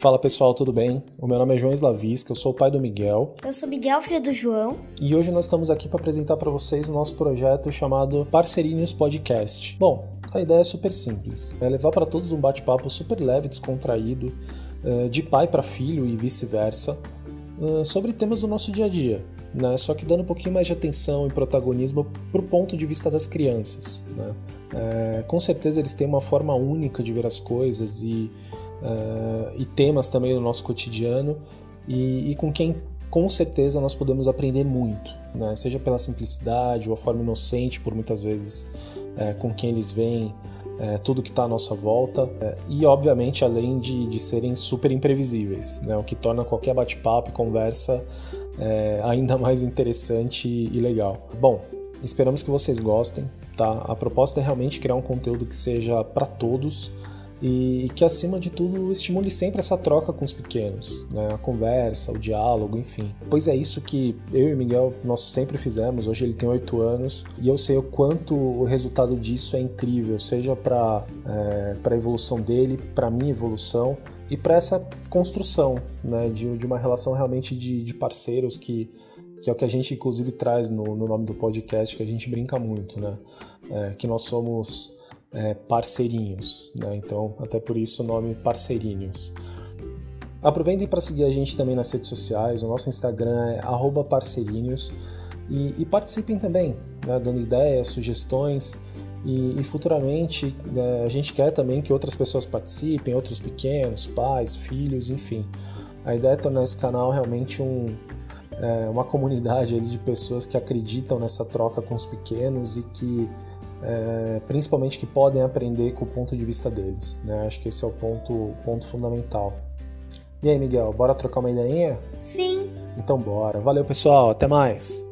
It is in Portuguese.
Fala pessoal, tudo bem? O meu nome é João Slavisca, eu sou o pai do Miguel. Eu sou Miguel, filho do João. E hoje nós estamos aqui para apresentar para vocês o nosso projeto chamado Parceirinhos Podcast. Bom, a ideia é super simples: é levar para todos um bate-papo super leve, descontraído, eh, de pai para filho e vice-versa, eh, sobre temas do nosso dia a dia. Né? Só que dando um pouquinho mais de atenção e protagonismo para o ponto de vista das crianças. Né? É, com certeza eles têm uma forma única de ver as coisas e uh, e temas também do nosso cotidiano e, e, com quem com certeza nós podemos aprender muito, né? seja pela simplicidade ou a forma inocente, por muitas vezes, é, com quem eles veem é, tudo que está à nossa volta e, obviamente, além de, de serem super imprevisíveis, né? o que torna qualquer bate-papo e conversa ainda mais interessante e legal. Bom, esperamos que vocês gostem. Tá? A proposta é realmente criar um conteúdo que seja para todos e que acima de tudo estimule sempre essa troca com os pequenos, né? a conversa, o diálogo, enfim. Pois é isso que eu e Miguel nós sempre fizemos. Hoje ele tem oito anos e eu sei o quanto o resultado disso é incrível, seja para é, para a evolução dele, para minha evolução e para essa construção né? de, de uma relação realmente de, de parceiros que que é o que a gente inclusive traz no, no nome do podcast, que a gente brinca muito, né? É, que nós somos é, parceirinhos, né? Então, até por isso o nome Parceirinhos. Aproveitem para seguir a gente também nas redes sociais. O nosso Instagram é @parceirinhos e, e, participem também, né? dando ideias, sugestões. E, e futuramente né, a gente quer também que outras pessoas participem, outros pequenos, pais, filhos, enfim. A ideia é tornar esse canal realmente um, é, uma comunidade de pessoas que acreditam nessa troca com os pequenos e que é, principalmente que podem aprender com o ponto de vista deles. Né? Acho que esse é o ponto, ponto fundamental. E aí, Miguel, bora trocar uma ideinha? Sim. Então bora. Valeu, pessoal. Até mais.